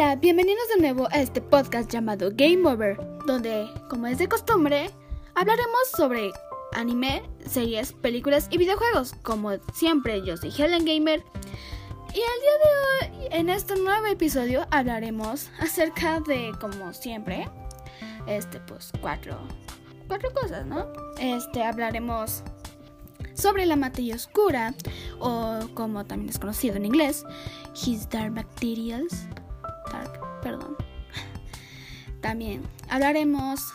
Hola, bienvenidos de nuevo a este podcast llamado Game Over, donde, como es de costumbre, hablaremos sobre anime, series, películas y videojuegos. Como siempre, yo soy Helen Gamer. Y el día de hoy, en este nuevo episodio, hablaremos acerca de, como siempre, este, pues, cuatro, cuatro cosas, ¿no? Este, hablaremos sobre la materia oscura, o como también es conocido en inglés, His Dark Materials. Perdón. También hablaremos,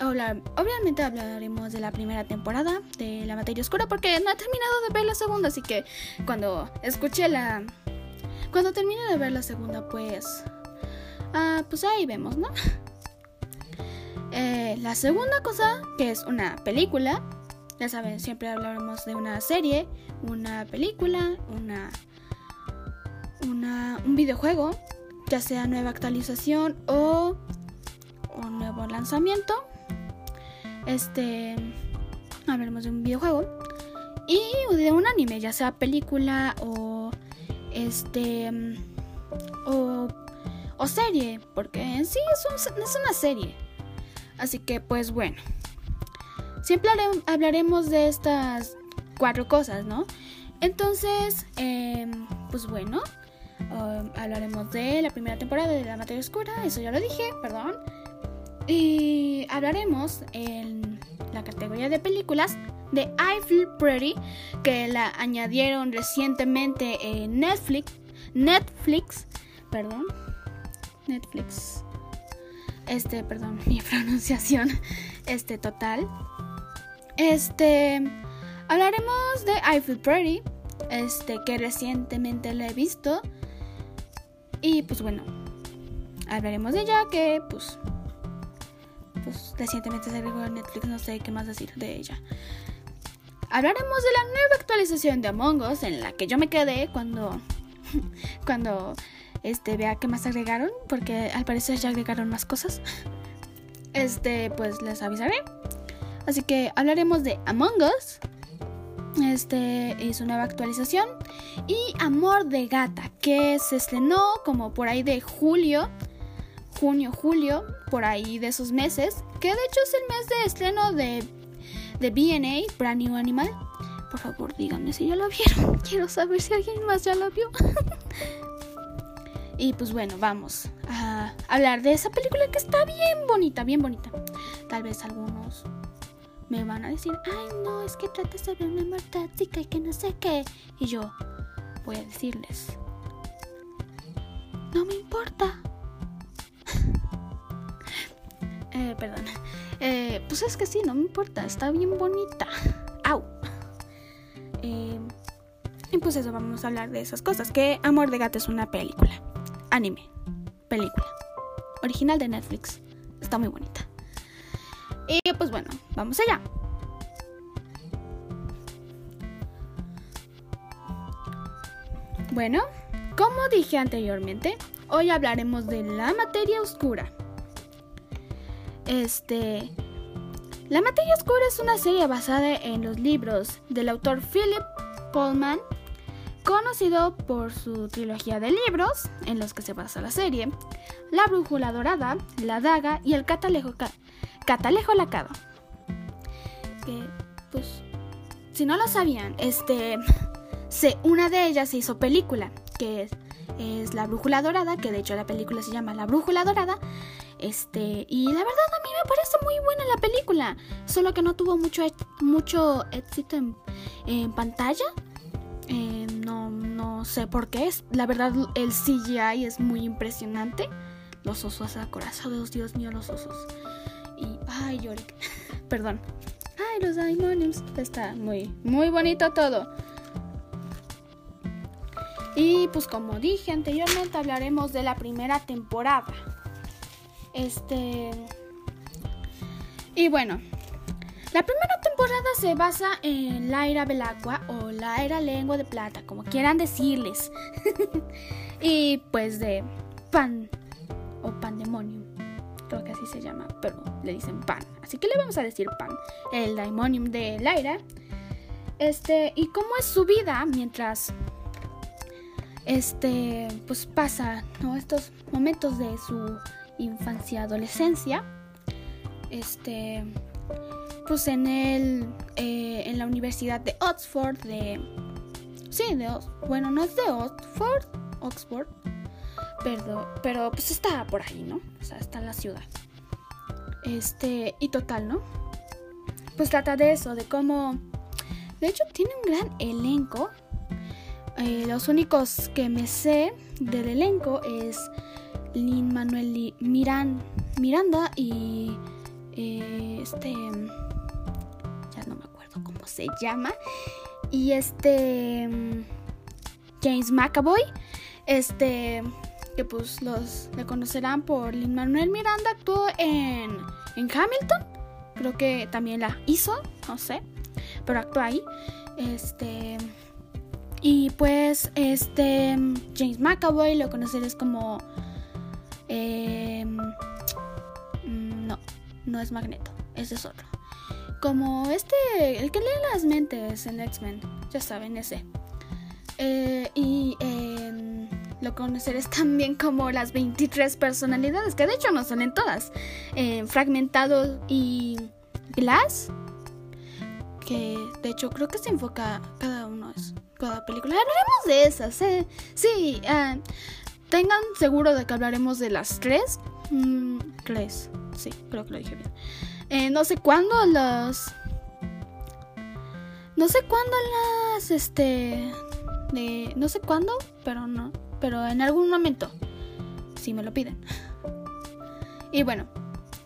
obviamente hablaremos de la primera temporada de la materia oscura, porque no he terminado de ver la segunda, así que cuando escuché la... Cuando termine de ver la segunda, pues... Ah, pues ahí vemos, ¿no? Eh, la segunda cosa, que es una película, ya saben, siempre hablaremos de una serie, una película, una, una un videojuego, ya sea nueva actualización o un nuevo lanzamiento. Este hablaremos de un videojuego y de un anime, ya sea película o este o, o serie, porque en sí es, es una serie. Así que pues bueno. Siempre hablaremos de estas cuatro cosas, ¿no? Entonces, em, pues bueno, um, hablaremos de la primera temporada de La Materia Oscura, eso ya lo dije, perdón. Y hablaremos en la categoría de películas de I Feel Pretty, que la añadieron recientemente en Netflix. Netflix, perdón. Netflix. Este, perdón, mi pronunciación. Este, total. Este, hablaremos de I Feel Pretty, este que recientemente la he visto. Y pues bueno, hablaremos de ella que pues pues recientemente se agregó a Netflix, no sé qué más decir de ella. Hablaremos de la nueva actualización de Among Us en la que yo me quedé cuando cuando este vea qué más agregaron, porque al parecer ya agregaron más cosas. Este, pues les avisaré. Así que hablaremos de Among Us. Este es una nueva actualización. Y Amor de Gata, que se estrenó como por ahí de julio. Junio, julio, por ahí de esos meses. Que de hecho es el mes de estreno de, de BNA, Brand New Animal. Por favor, díganme si ya lo vieron. Quiero saber si alguien más ya lo vio. y pues bueno, vamos a hablar de esa película que está bien bonita, bien bonita. Tal vez algunos me van a decir, ay no, es que trata sobre una muerte y que no sé qué. Y yo voy a decirles, no me importa. eh, perdón. Eh, pues es que sí, no me importa, está bien bonita. Au. Eh, y pues eso, vamos a hablar de esas cosas. Que Amor de Gato es una película. Anime. Película. Original de Netflix. Está muy bonita. Y pues bueno, vamos allá. Bueno, como dije anteriormente, hoy hablaremos de la materia oscura. Este. La materia oscura es una serie basada en los libros del autor Philip Pullman, conocido por su trilogía de libros en los que se basa la serie, La Brújula Dorada, La Daga y El Catalejo, Catalejo Lacado. Que, pues, si no lo sabían, este, se, una de ellas se hizo película, que es, es, La Brújula Dorada, que de hecho la película se llama La Brújula Dorada. Este, y la verdad a mí me parece muy buena la película, solo que no tuvo mucho, mucho éxito en, pantalla. Eh, no, no sé por qué. La verdad, el CGI es muy impresionante. Los osos acorazados, Dios mío, los osos. Ay, Yorick. Perdón. Ay, los Daimoniums. Está muy, muy bonito todo. Y pues como dije anteriormente hablaremos de la primera temporada. Este... Y bueno, la primera temporada se basa en la era Belacqua o la era Lengua de Plata, como quieran decirles. y pues de Pan o Pandemonium creo que así se llama, pero le dicen pan. Así que le vamos a decir pan. El daimonium de Lyra. Este, y cómo es su vida mientras este, pues pasa, ¿no? Estos momentos de su infancia, adolescencia, este, pues en el, eh, en la Universidad de Oxford, de, sí, de, bueno, no es de Oxford, Oxford, pero, pero pues está por ahí, ¿no? O sea, está en la ciudad. Este, y total, ¿no? Pues trata de eso, de cómo, de hecho, tiene un gran elenco. Eh, los únicos que me sé del elenco es Lin Manuel Miranda y eh, este ya no me acuerdo cómo se llama y este James McAvoy este que pues los le conocerán por Lin Manuel Miranda actuó en en Hamilton creo que también la hizo no sé pero actuó ahí este y pues este James McAvoy lo conocerás como eh, no, no es Magneto, ese es otro. Como este, el que lee las mentes en X-Men, ya saben, ese. Eh, y eh, lo conocerás también como las 23 personalidades, que de hecho no son en todas. Eh, fragmentado y Glass, que de hecho creo que se enfoca cada uno cada película. Hablaremos de esas, eh. sí. Ah, tengan seguro de que hablaremos de las tres. Mm, tres, sí, creo que lo dije bien. Eh, no sé cuándo las. No sé cuándo las. Este. No sé cuándo, pero no. Pero en algún momento. Si me lo piden. Y bueno,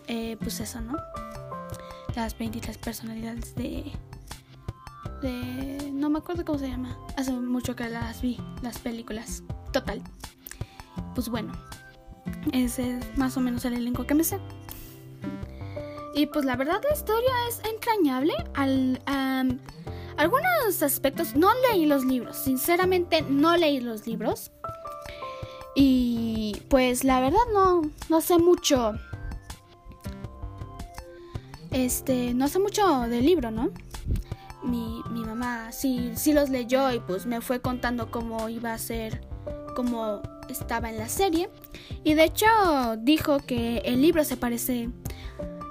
eh, pues eso, ¿no? Las 23 personalidades de. De. No me acuerdo cómo se llama. Hace mucho que las vi, las películas. Total pues bueno, ese es más o menos el elenco que me sé. Y pues la verdad la historia es entrañable. Al, algunos aspectos no leí los libros, sinceramente no leí los libros. Y pues la verdad no, no sé mucho. Este, no sé mucho del libro, ¿no? Mi, mi mamá sí, sí los leyó y pues me fue contando cómo iba a ser, cómo estaba en la serie y de hecho dijo que el libro se parece...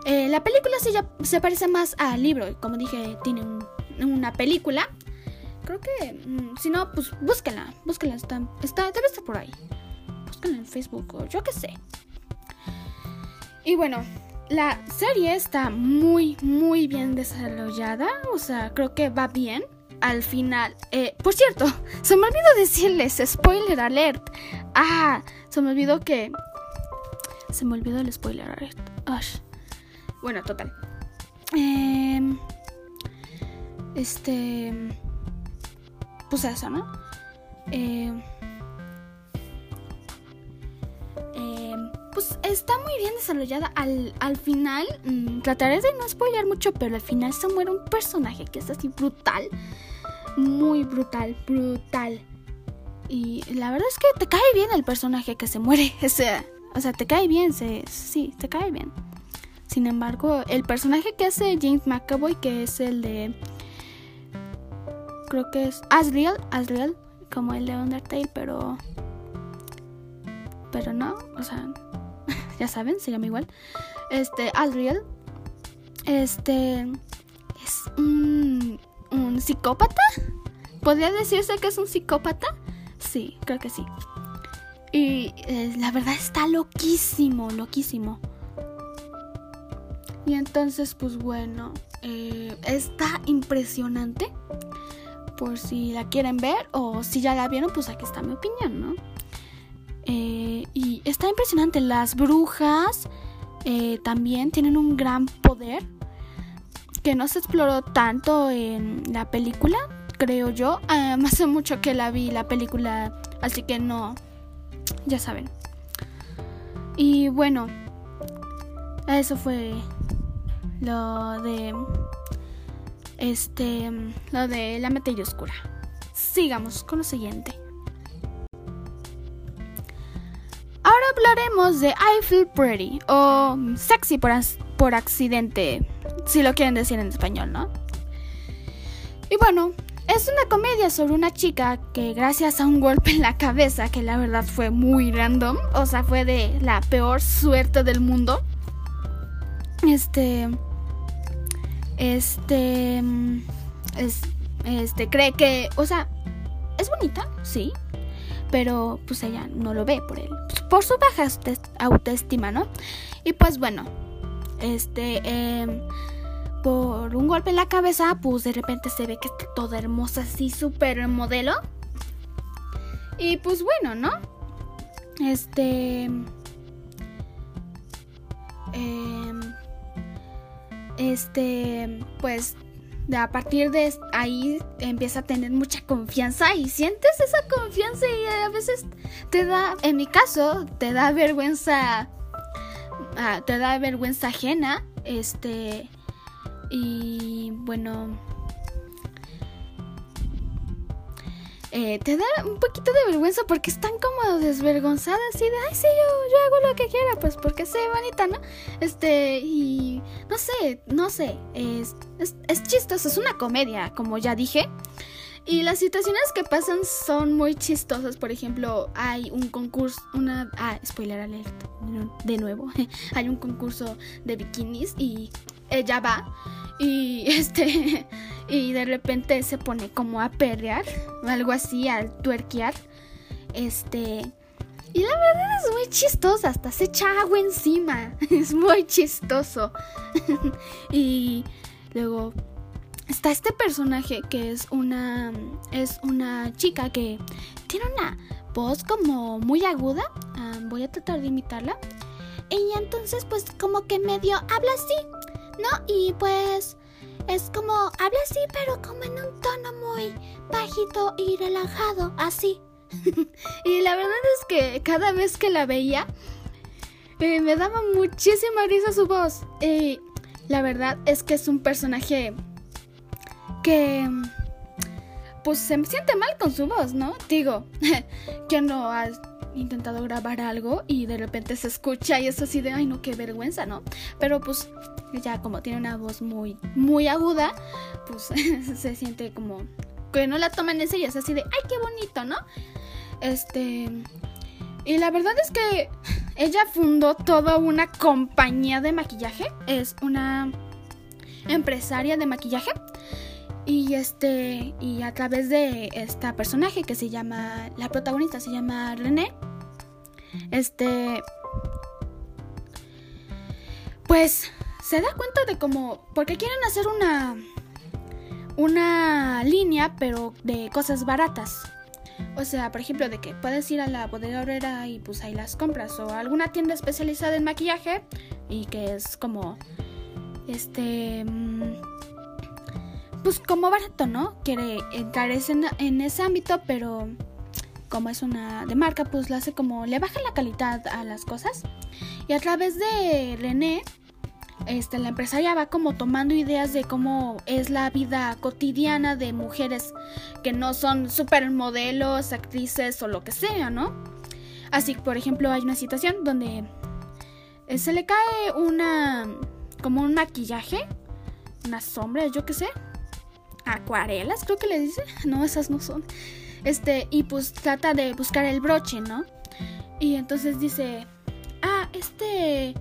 Eh, la película sí ya se parece más al libro, como dije, tiene una película. Creo que, mm, si no, pues búsquenla, búsquenla, está, está, debe estar por ahí. Búsquenla en Facebook o yo qué sé. Y bueno, la serie está muy, muy bien desarrollada, o sea, creo que va bien al final. Eh, por cierto, se me olvidó decirles, spoiler alert. Ah, se me olvidó que... Se me olvidó el spoiler alert. Bueno, total. Em, este... Pues eso, ¿no? Em, está muy bien desarrollada. Al, al final, mm, trataré de no spoiler mucho, pero al final se muere un personaje que es así brutal muy brutal, brutal. Y la verdad es que te cae bien el personaje que se muere. O sea, o sea te cae bien, sí, te cae bien. Sin embargo, el personaje que hace James McAvoy, que es el de. Creo que es Asriel, Asriel, como el de Undertale, pero. Pero no, o sea, ya saben, se llama igual. Este, Asriel, este. Es un un psicópata. ¿Podría decirse que es un psicópata? Sí, creo que sí. Y eh, la verdad está loquísimo, loquísimo. Y entonces, pues bueno, eh, está impresionante. Por si la quieren ver o si ya la vieron, pues aquí está mi opinión, ¿no? Eh, está impresionante. Las brujas también tienen un gran poder que no se exploró tanto en la película, creo yo. hace mucho que la vi la película, así que no, ya saben. Y bueno, eso fue lo de este lo de la materia oscura. Sigamos con lo siguiente. Hablaremos de I Feel Pretty o Sexy por, por accidente si lo quieren decir en español, ¿no? Y bueno, Es una comedia sobre una chica que gracias a un golpe en la cabeza, que la verdad fue muy random, o sea, fue de la peor suerte del mundo. Este... Este... Es, este cree que, o sea, es bonita, sí, pero pues ella no lo ve por él, por su baja autoestima, ¿no? Y pues bueno, este, em, por un golpe en la cabeza, pues de repente se ve que está toda hermosa, así, súper modelo. Y pues bueno, ¿no? Este... Em, este, pues de a partir de ahí empieza a tener mucha confianza y sientes esa confianza y a veces te da, en mi caso, te da vergüenza, ah, te da vergüenza ajena, este, y bueno, Eh, te da un poquito de vergüenza porque están como desvergonzadas y de, ay, sí, yo, yo hago lo que quiera, pues porque sé bonita, ¿no? Este, y no sé, no sé, es, es, es chistoso, es una comedia, como ya dije. Y las situaciones que pasan son muy chistosas. Por ejemplo, hay un concurso, una... Ah, spoiler alert, de nuevo. hay un concurso de bikinis y ella va y este y de repente se pone como a perrear o algo así, al tuerquear. Este y la verdad es muy chistoso, hasta se echa agua encima. Es muy chistoso. y luego está este personaje que es una es una chica que tiene una voz como muy aguda. Ah, voy a tratar de imitarla. Y entonces pues como que medio habla así ¿no? Y pues es como, habla así, pero como en un tono muy bajito y relajado, así. y la verdad es que cada vez que la veía, eh, me daba muchísima risa su voz. Y la verdad es que es un personaje que pues se siente mal con su voz, ¿no? Digo, que no ha intentado grabar algo y de repente se escucha y es así de, ay no, qué vergüenza, ¿no? Pero pues ya como tiene una voz muy, muy aguda, pues se siente como que no la toman en serio, es así de, ay, qué bonito, ¿no? Este... Y la verdad es que ella fundó toda una compañía de maquillaje, es una empresaria de maquillaje. Y este, y a través de esta personaje que se llama, la protagonista se llama René, este, pues se da cuenta de cómo, porque quieren hacer una, una línea, pero de cosas baratas. O sea, por ejemplo, de que puedes ir a la bodega obrera y pues ahí las compras. O alguna tienda especializada en maquillaje y que es como, este, mm, pues como barato, ¿no? Quiere entrar en, ese ámbito, pero como es una de marca, pues lo hace como, le baja la calidad a las cosas. Y a través de René, este, la empresaria va como tomando ideas de cómo es la vida cotidiana de mujeres que no son supermodelos, actrices o lo que sea, ¿no? Así, por ejemplo, hay una situación donde eh, se le cae una, como un maquillaje, unas sombras, yo qué sé, acuarelas, creo que le dice, no, esas no son, este, y pues trata de buscar el broche, ¿no? Y entonces dice, ah, este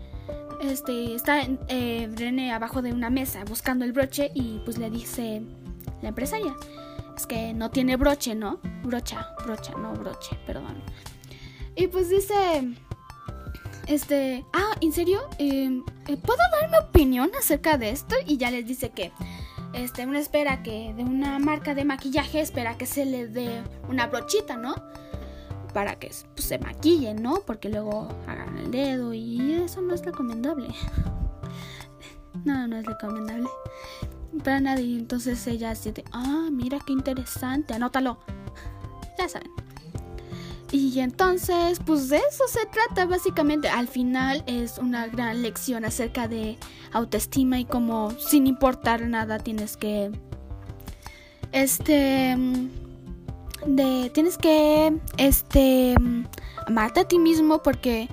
este, está eh, René abajo de una mesa buscando el broche y pues le dice la empresaria, es que no tiene broche, ¿no? Brocha, brocha, no broche, perdón. Y pues dice, este, ah, ¿en serio? Em, eh, ¿Puedo dar mi opinión acerca de esto? Y ya les dice que, este, una espera que de una marca de maquillaje espera que se le dé una brochita, ¿no? para que pues, se maquillen, ¿no? Porque luego hagan el dedo y eso no es recomendable. no, no es recomendable. Para nadie. Entonces ella dice, ah, mira qué interesante, anótalo. Ya saben. Y entonces, pues de eso se trata básicamente. Al final es una gran lección acerca de autoestima y cómo sin importar nada tienes que... Este de tienes que este amarte a ti mismo porque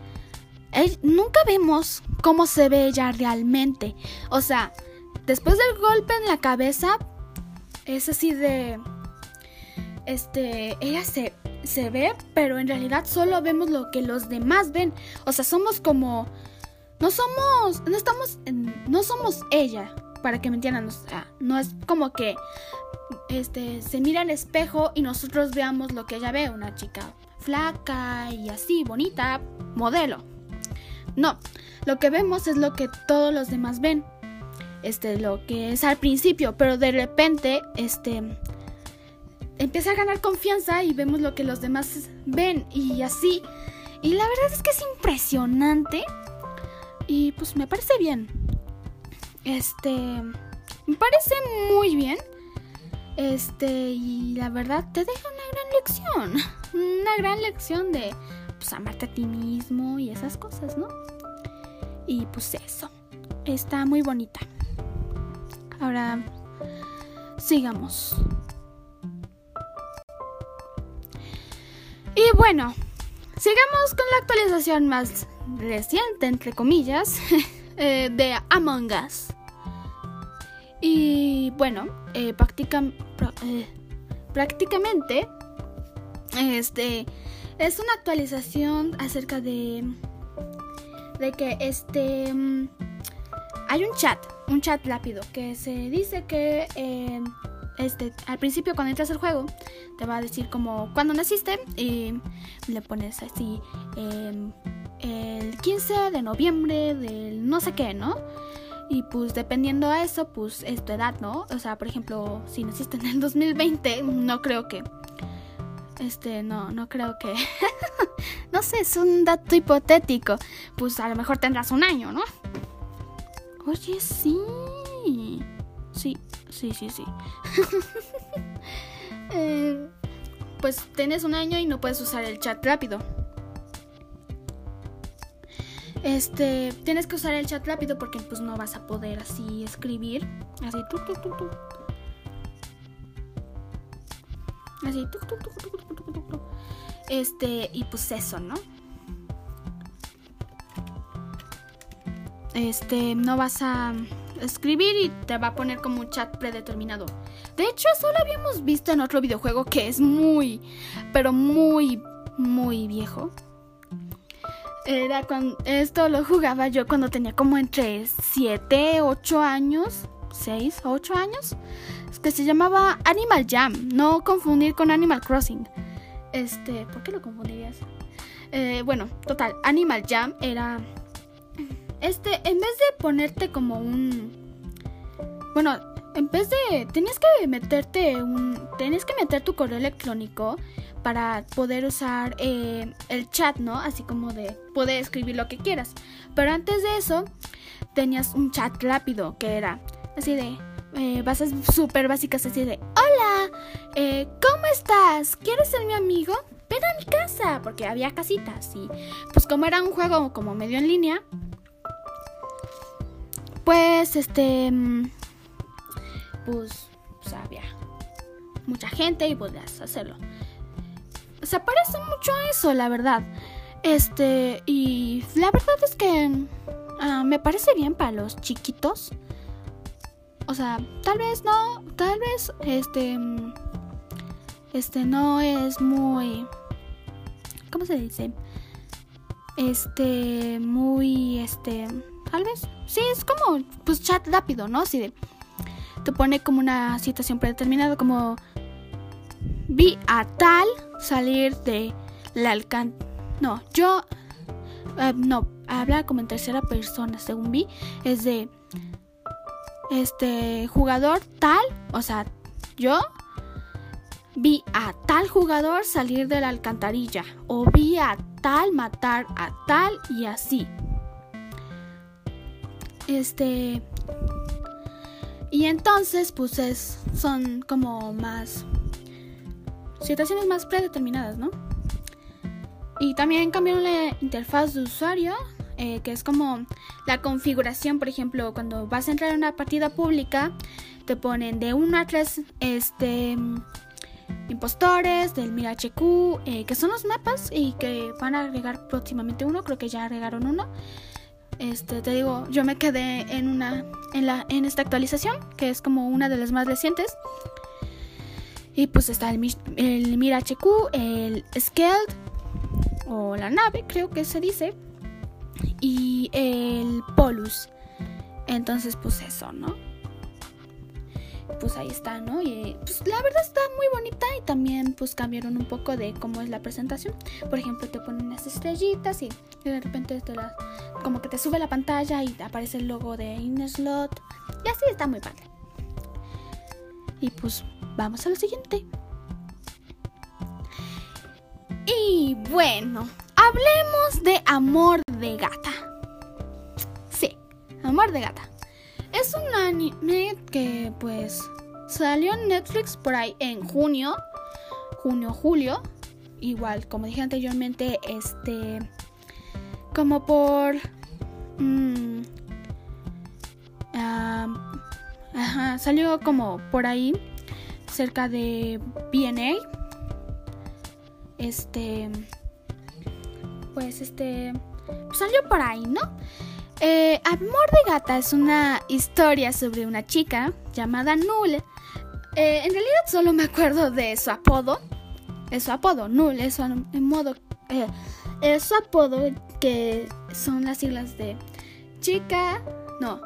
nunca vemos cómo se ve ella realmente. O sea, después del golpe en la cabeza es así de este, ella se, se ve, pero en realidad solo vemos lo que los demás ven. O sea, somos como, no somos, no estamos, no somos ella, para que me entiendan. No es como que, este, se mira al espejo y nosotros veamos lo que ella ve, una chica flaca y así, bonita, modelo. No, lo que vemos es lo que todos los demás ven. Este, lo que es al principio, pero de repente, este, empieza a ganar confianza y vemos lo que los demás ven y así. Y la verdad es que es impresionante. Y pues me parece bien. Este, me parece muy bien. Este, y la verdad te deja una gran lección. Una gran lección de pues amarte a ti mismo y esas cosas, ¿no? Y pues eso. Está muy bonita. Ahora sigamos. Y bueno, sigamos con la actualización más reciente, entre comillas, eh, de Among Us. Y bueno, eh, eh, prácticamente este es una actualización acerca de de que este mm, hay un chat, un chat rápido que se dice que este, al principio cuando entras al juego te va a decir como cuando naciste y le pones así em, el 15 de noviembre del no sé qué, ¿no? Y pues dependiendo a eso, pues es tu edad, ¿no? O sea, por ejemplo, si naciste en el 2020, no creo que... Este, no, no creo que... no sé, es un dato hipotético. Pues a lo mejor tendrás un año, ¿no? Oye, sí. Sí, sí, sí, sí. Eh, pues tienes un año y no puedes usar el chat rápido. Este, tienes que usar el chat rápido porque pues no vas a poder así escribir. Así, tú, tú, tú, tú. Así, tú, tú, tú, tú, tú, tú. Este, y pues eso, ¿no? Este, no vas a escribir y te va a poner como un chat predeterminado. De hecho, solo habíamos visto en otro videojuego que es muy, pero muy, muy viejo. Era cuando esto lo jugaba yo cuando tenía como entre 7, 8 años, 6 o 8 años, que se llamaba Animal Jam, no confundir con Animal Crossing. Este, ¿por qué lo confundirías? Eh, bueno, total, Animal Jam era este, en vez de ponerte como un... Bueno, en vez de... Tenías que meterte un... Tenías que meter tu correo electrónico para poder usar eh, el chat, ¿no? Así como de poder escribir lo que quieras. Pero antes de eso, tenías un chat rápido que era así de... Eh, bases súper básicas así de... Hola, eh, ¿cómo estás? ¿Quieres ser mi amigo? Ven a mi casa, porque había casitas y pues como era un juego como medio en línea, pues este mm, pues, había mucha gente y podías hacerlo. Se parece mucho a eso la verdad. Este y la verdad es que ah, me parece bien para los chiquitos. O sea tal vez no tal vez este mm, este no es muy cómo se dice este muy este tal vez Sí, es como, pues chat rápido, ¿no? Así de, te pone como una situación predeterminada, como vi a tal salir de la alcan... No, yo, eh, no, habla como en tercera persona, según vi, es de, este, jugador tal, o sea, yo vi a tal jugador salir de la alcantarilla, o vi a tal matar a tal y así. Este. Y entonces, pues es, son como más. Situaciones más predeterminadas, ¿no? Y también cambiaron la interfaz de usuario, eh, que es como la configuración, por ejemplo, cuando vas a entrar a una partida pública, te ponen de 1 a 3 este, impostores, del MiraHQ, eh, que son los mapas y que van a agregar próximamente uno, creo que ya agregaron uno. Este, te digo, yo me quedé en una en la en esta actualización, que es como una de las más recientes. Y pues está el, el Miracheku, el Skeld, o la nave, creo que se dice, y el Polus. Entonces, pues eso, ¿no? Pues ahí está, ¿no? Y pues la verdad está muy bonita y también pues cambiaron un poco de cómo es la presentación. Por ejemplo, te ponen unas estrellitas y de repente te las, como que te sube la pantalla y aparece el logo de Innerslot. Y así está muy padre. Y pues vamos a lo siguiente. Y bueno, hablemos de Amor de Gata. Sí, Amor de Gata. Es un anime que pues salió en Netflix por ahí en junio, junio, julio. Igual, como dije anteriormente, este, como por... Mmm, ajá, salió como por ahí, cerca de BNA. Este, pues este, salió por ahí, ¿no? Eh, Amor de Gata es una historia sobre una chica llamada Null. Eh, en realidad solo me acuerdo de su apodo. Es su apodo, Null, es su, modo, eh, su apodo que son las siglas de chica, no,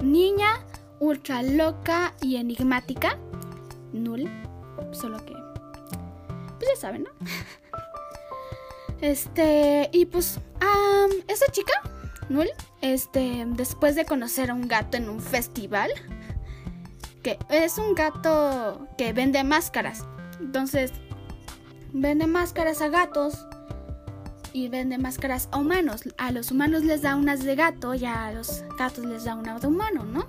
niña, ultra loca y enigmática. Null, solo que, pues ya saben, ¿no? Este, y pues, esa chica, Null, este, después de conocer a un gato en un festival, que es un gato que vende máscaras. Entonces, vende máscaras a gatos y vende máscaras a humanos. A los humanos les da unas de gato y a los gatos les da una de humano, ¿no?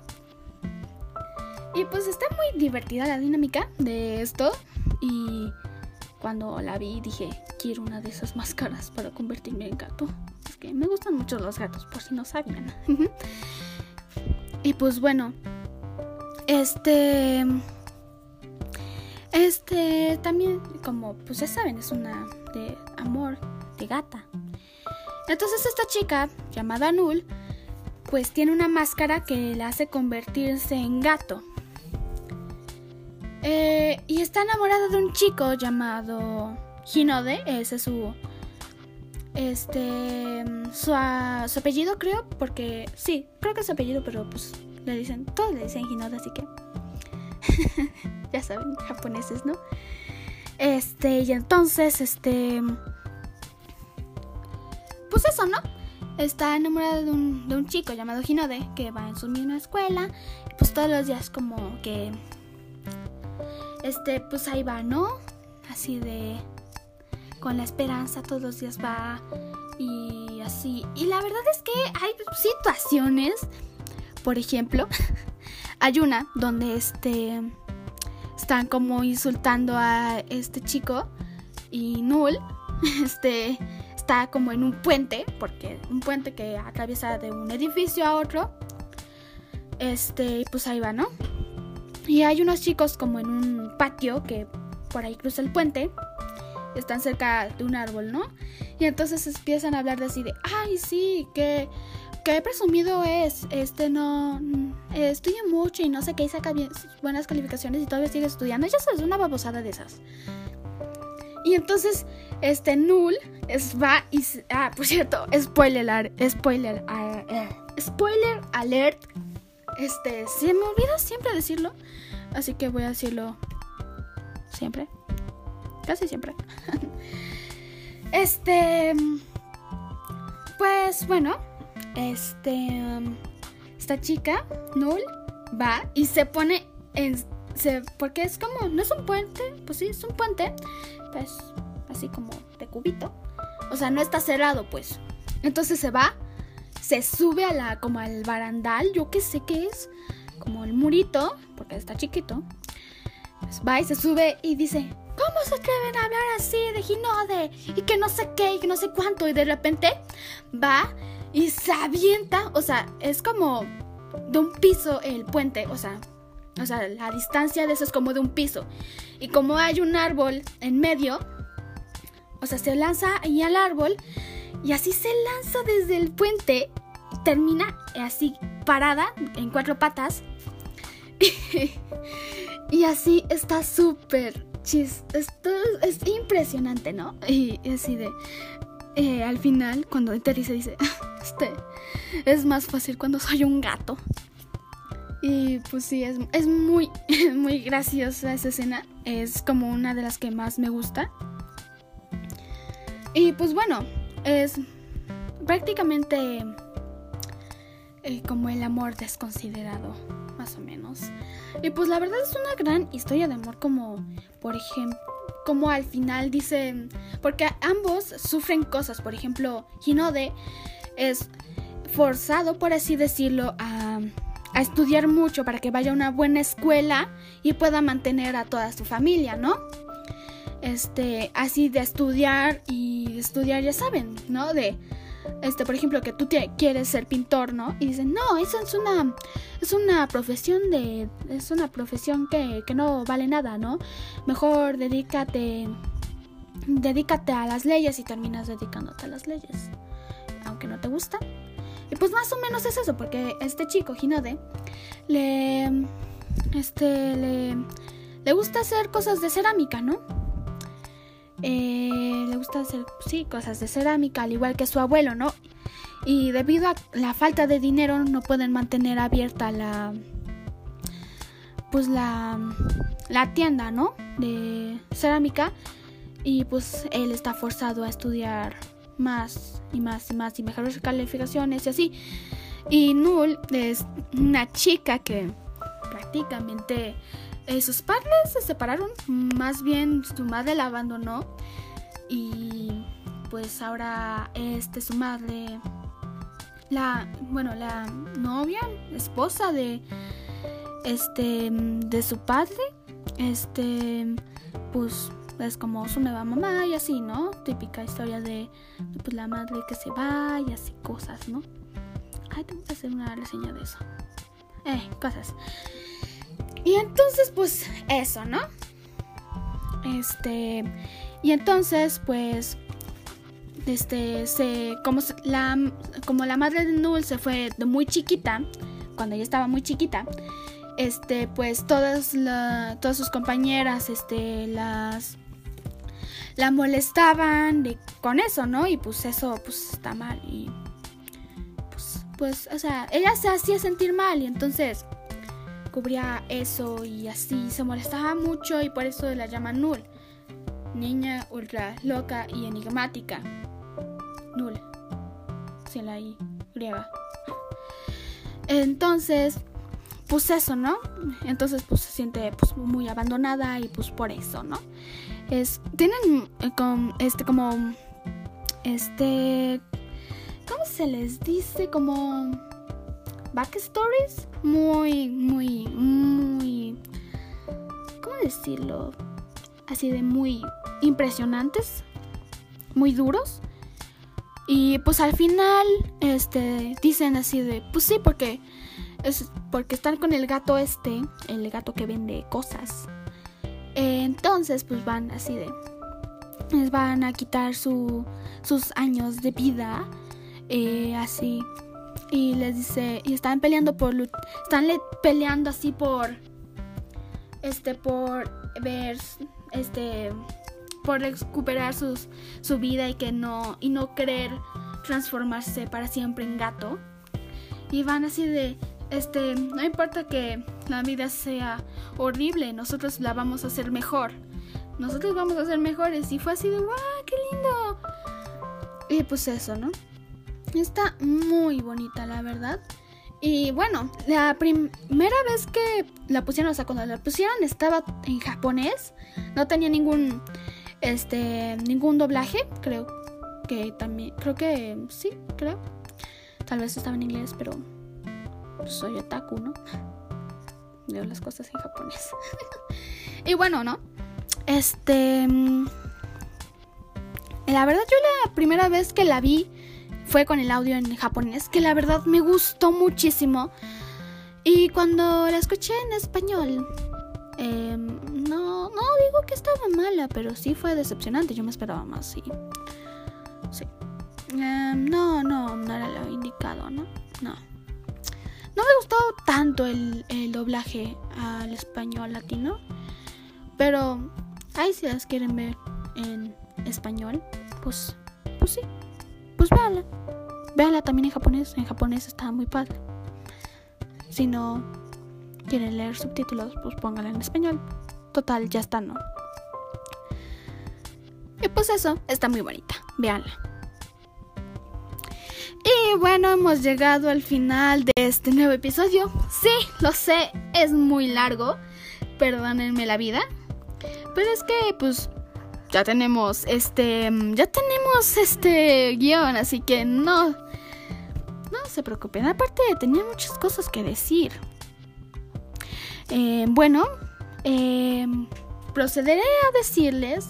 Y pues está muy divertida la dinámica de esto. Y cuando la vi dije, quiero una de esas máscaras para convertirme en gato. Es que me gustan mucho los gatos, por si no sabían. y pues bueno, este... Este también, como pues ya saben, es una de amor de gata. Entonces esta chica, llamada Null, pues tiene una máscara que la hace convertirse en gato. Eh, y está enamorada de un chico llamado Hinode, ese es su. Este. Su, apellido, creo, porque. Sí, creo que es su apellido, pero pues le dicen. Todos le dicen Hinode, así que. ya saben, japoneses, ¿no? Este, y entonces, este. Pues eso, ¿no? Está enamorada de un, de un chico llamado Hinode que va en su misma escuela. Pues todos los días, como que este, pues ahí va, ¿no? Así de con la esperanza todos los días va y así. Y la verdad es que hay situaciones, por ejemplo, hay una donde este están como insultando a este chico y Null este está como en un puente, porque un puente que atraviesa de un edificio a otro. Este, pues ahí va, ¿no? Y hay unos chicos como en un patio que por ahí cruza el puente. Están cerca de un árbol, ¿no? Y entonces empiezan a hablar de así de, ay, sí, que, que presumido es, este no, eh, estudia mucho y no sé qué, y saca bien, buenas calificaciones y todavía sigue estudiando. Ya sabes, una babosada de esas. Y entonces, este Null es, va y... Ah, por cierto, spoiler, spoiler, uh, spoiler alert este, se me olvida siempre decirlo, así que voy a decirlo siempre. Casi siempre. este, pues bueno, este, esta chica, Null, va y se pone en, se, porque es como, no es un puente, pues sí, es un puente, pues así como de cubito. O sea, no está cerrado, pues. Entonces se va se sube a la, como al barandal, yo qué sé qué es, como el murito, porque está chiquito. Pues va y se sube y dice, ¿cómo se atreven a hablar así de Hinode? Y que no sé qué, y que no sé cuánto. Y de repente va y se avienta, o sea, es como de un piso el puente, o sea, o sea, la distancia de eso es como de un piso. Y como hay un árbol en medio, o sea, se lanza ahí al árbol y así se lanza desde el puente termina así parada en cuatro patas. y así está súper, chis, esto es impresionante, ¿no? Y así de, eh, al final, cuando Terry se dice, este, es más fácil cuando soy un gato. Y pues sí, es, es muy, muy graciosa esa escena. Es como una de las que más me gusta. Y pues bueno, es prácticamente eh, como el amor desconsiderado, más o menos. Y pues la verdad es una gran historia de amor como, por ejemplo, como al final dicen, porque ambos sufren cosas, por ejemplo, Hinode es forzado, por así decirlo, a, a, estudiar mucho para que vaya a una buena escuela y pueda mantener a toda su familia, ¿no? Este, así de estudiar y estudiar, ya saben, ¿no? De este, por ejemplo, que tú quieres ser pintor, ¿no? Y dicen, no, eso es una, es una profesión de, es una profesión que, que no vale nada, ¿no? Mejor dedícate, dedícate a las leyes y terminas dedicándote a las leyes, aunque no te gusta. Y pues más o menos es eso, porque este chico, Hinode, le, este, le, le gusta hacer cosas de cerámica, ¿no? Eh, le gusta hacer, sí, cosas de cerámica, al igual que su abuelo, ¿no? Y debido a la falta de dinero no pueden mantener abierta la, pues la, la tienda, ¿no? De cerámica. Y pues él está forzado a estudiar más y más y más y mejorar sus calificaciones y así. Y Null es una chica que prácticamente eh, sus padres se separaron, más bien su madre la abandonó y pues ahora este su madre la bueno la novia esposa de este de su padre este pues es como su nueva mamá y así no típica historia de pues la madre que se va y así cosas no ay tengo que hacer una reseña de eso. Eh cosas y entonces, pues, eso, ¿no? Este. Y entonces, pues. Este. Como la. Como la madre de Null se fue de muy chiquita. Cuando ella estaba muy chiquita. Este. Pues todas todas sus compañeras. Este. Las. La molestaban con eso, ¿no? Y pues eso, pues está mal. Y. Pues. Pues. O sea. Ella se hacía sentir mal. Y entonces cubría eso y así se molestaba mucho y por eso la llaman Null. Niña ultra loca y enigmática. Null. Sin la I griega. Entonces, pues eso, ¿no? Entonces, pues se siente pues, muy abandonada y pues por eso, ¿no? Es, tienen eh, con, este como, este, ¿cómo se les dice? Como backstories muy, muy, muy, ¿cómo decirlo? Así de muy impresionantes, muy duros. Y pues al final, este, dicen así de, pues sí, porque es porque están con el gato este, el gato que vende cosas. entonces, pues van así de, les van a quitar su, sus años de vida, eh, así y les dice y están peleando por están peleando así por este por ver este por recuperar sus, su vida y que no y no querer transformarse para siempre en gato y van así de este no importa que la vida sea horrible nosotros la vamos a hacer mejor nosotros vamos a ser mejores y fue así de ¡guau! ¡Qué lindo! Y pues eso, ¿no? Está muy bonita, la verdad. Y bueno, la primera vez que la pusieron, o sea, cuando la pusieron estaba en japonés. No tenía ningún, este, ningún doblaje. Creo que también, creo que sí, creo. Tal vez estaba en inglés, pero soy otaku, ¿no? Veo las cosas en japonés. y bueno, ¿no? Este... Mm, la verdad yo la primera vez que la vi fue con el audio en japonés, que la verdad me gustó muchísimo. Y cuando la escuché en español, em, no, no digo que estaba mala, pero sí fue decepcionante. Yo me esperaba más, sí. Sí. Em, no, no, no era lo indicado, ¿no? No. No me gustó tanto el, el doblaje al español latino. Pero Ahí si las quieren ver en español, pues, pues sí, pues véanla. Véanla también en japonés, en japonés está muy padre. Si no quieren leer subtítulos, pues pónganla en español. Total, ya está, ¿no? Y pues eso, está muy bonita, véanla. Y bueno, hemos llegado al final de este nuevo episodio. Sí, lo sé, es muy largo. Perdónenme la vida. Pero es que, pues, ya tenemos este. Ya tenemos este guion, así que no. No se preocupen. Aparte, tenía muchas cosas que decir. Eh, bueno, eh, procederé a decirles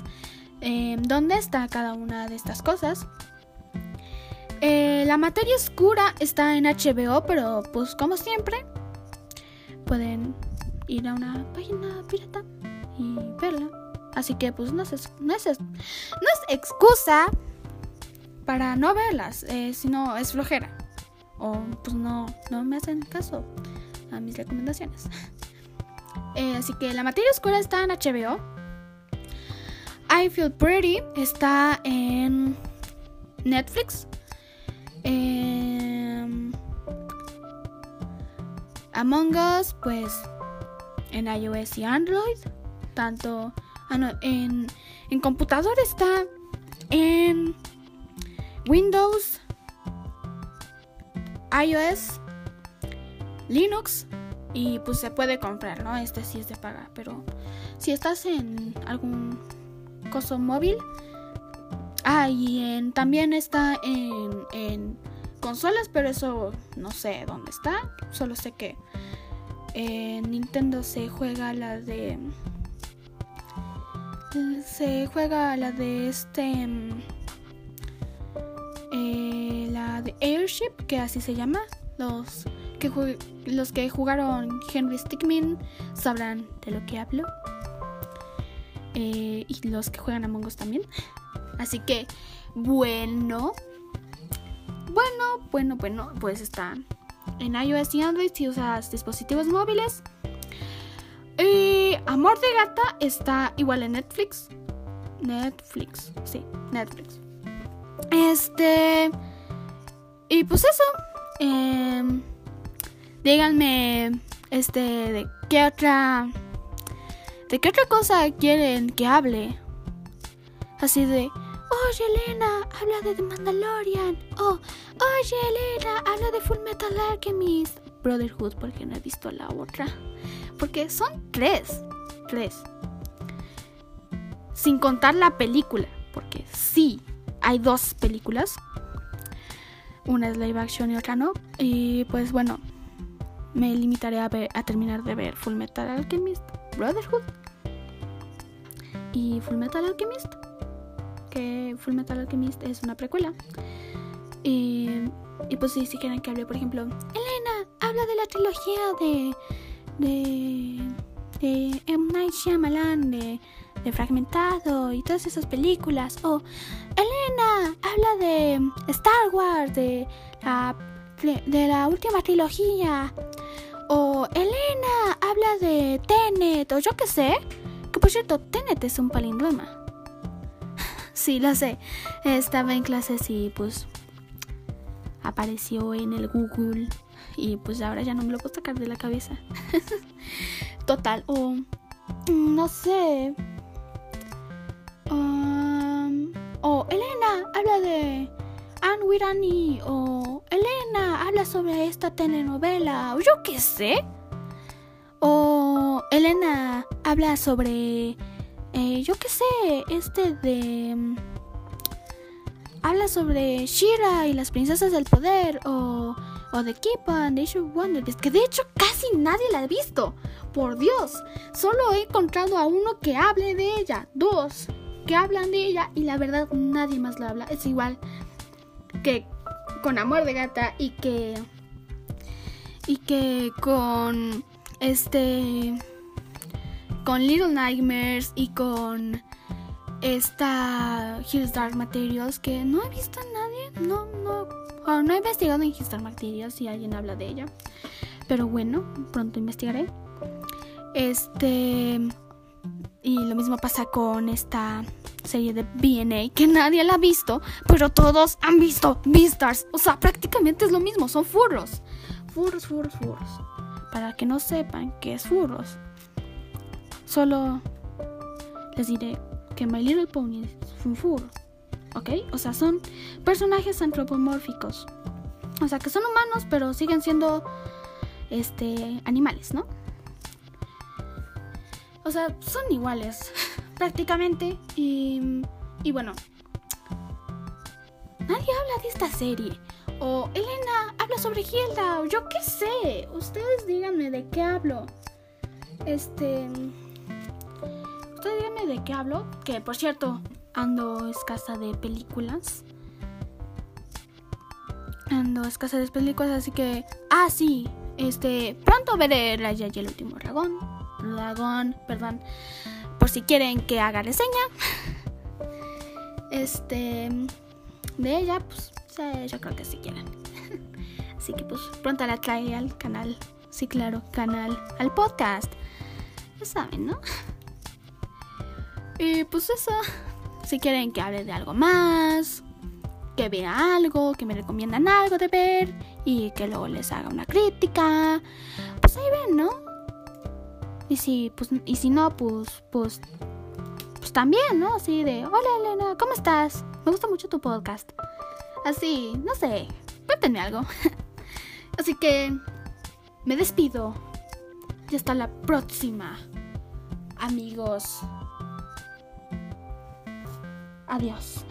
eh, dónde está cada una de estas cosas. la materia oscura está en HBO, pero pues como siempre, pueden ir a una página pirata y verla. Así que pues no es, no es, no es excusa para no verlas, eh, sino es flojera. O pues no, no me hacen caso a mis recomendaciones. Eh, así que la materia oscura está en HBO. I Feel Pretty está en Netflix. Em, Among Us, pues en iOS y Android. Tanto en, en computador está en Windows, iOS, Linux y pues se puede comprar, ¿no? Este sí es de paga, pero si estás en algún coso móvil, ah, y en, también está en, en consolas, pero eso no sé dónde está, solo sé que en Nintendo se juega la de. Se juega la de este. Eh, la de Airship, que así se llama. Los que, los que jugaron Henry Stickmin sabrán de lo que hablo. Eh, y los que juegan Among Us también. Así que, bueno. Bueno, bueno, bueno, pues están en iOS y Android si usas dispositivos móviles. Amor de Gata está igual en Netflix. Netflix, sí, Netflix. Este. Y pues eso. Em, díganme, este, de qué otra. ¿De qué otra cosa quieren que hable? Así de, Oye, Elena, habla de The Mandalorian. Oh, oye, Elena, habla de Full Metal Alchemist. Brotherhood, porque no he visto la otra. Porque son tres. Sin contar la película. Porque sí, hay dos películas. Una es live action y otra no. Y pues bueno, me limitaré a, ver, a terminar de ver Full Metal Alchemist, Brotherhood y Full Metal Alchemist que Full Metal Alchemist es una precuela. Y, pues si quieren que hable, por ejemplo, Elena, habla de la trilogía de... de M. Night Shyamalan, de, Fragmentado y todas esas películas. O Elena, habla de Star Wars, de la, de la última trilogía. O Elena, habla de Tenet, o yo qué sé. Que por cierto, Tenet es un palindroma sí, lo sé. Estaba en clases y pues apareció en el Google y pues ahora ya no me lo puedo sacar de la cabeza. Total, o no sé. Um, o Elena habla de Anne Wirani o Elena habla sobre esta telenovela o yo qué sé. O Elena habla sobre eh, yo qué sé, este de... Mm, habla sobre Shira y las princesas del poder o, o de Keep and the Wonder que de hecho casi nadie la ha visto. Por Dios, solo he encontrado a uno que hable de ella, dos que hablan de ella y la verdad nadie más la habla. Es igual que con Amor de Gata y que y que con este con Little Nightmares y con esta Hills Dark Materials que no he visto a nadie, no, no, no he investigado en Hills Dark Materials si alguien habla de ella, pero bueno, pronto investigaré. Este, Y lo mismo pasa con esta serie de BNA que nadie la ha visto, pero todos han visto Beastars. O sea, prácticamente es lo mismo, son furros. Furros, furros, furros. Para que no sepan que es furros, solo les diré que My Little Pony es un furro. ¿Ok? O sea, son personajes antropomórficos. O sea, que son humanos, pero siguen siendo este animales, ¿no? O sea, son iguales prácticamente. Y, bueno, nadie habla de esta serie. O Elena habla sobre Hilda. O yo qué sé. Ustedes díganme de qué hablo. Este. Ustedes díganme de qué hablo. Que por cierto, ando escasa de películas. Ando escasa de películas, así que. Ah, sí. Este. Pronto veré La y el último dragón. Dragón, perdón. Por si quieren que haga reseña. Este. De ella, pues. Yo creo que si quieren. Así que pues pronto la trae al canal. Sí, claro, canal. Al podcast. Ya saben, ¿no? Y pues eso. Si quieren que hable de algo más, que vea algo, que me recomiendan algo de ver y que luego les haga una crítica, pues ahí ven, ¿no? Y si, pues, y si no, pues, pues, pues también, ¿no? Así de, hola Elena, ¿cómo estás? Me gusta mucho tu podcast. Así, no sé, cuéntenme algo. Así que me despido. Y hasta la próxima, amigos. Adiós.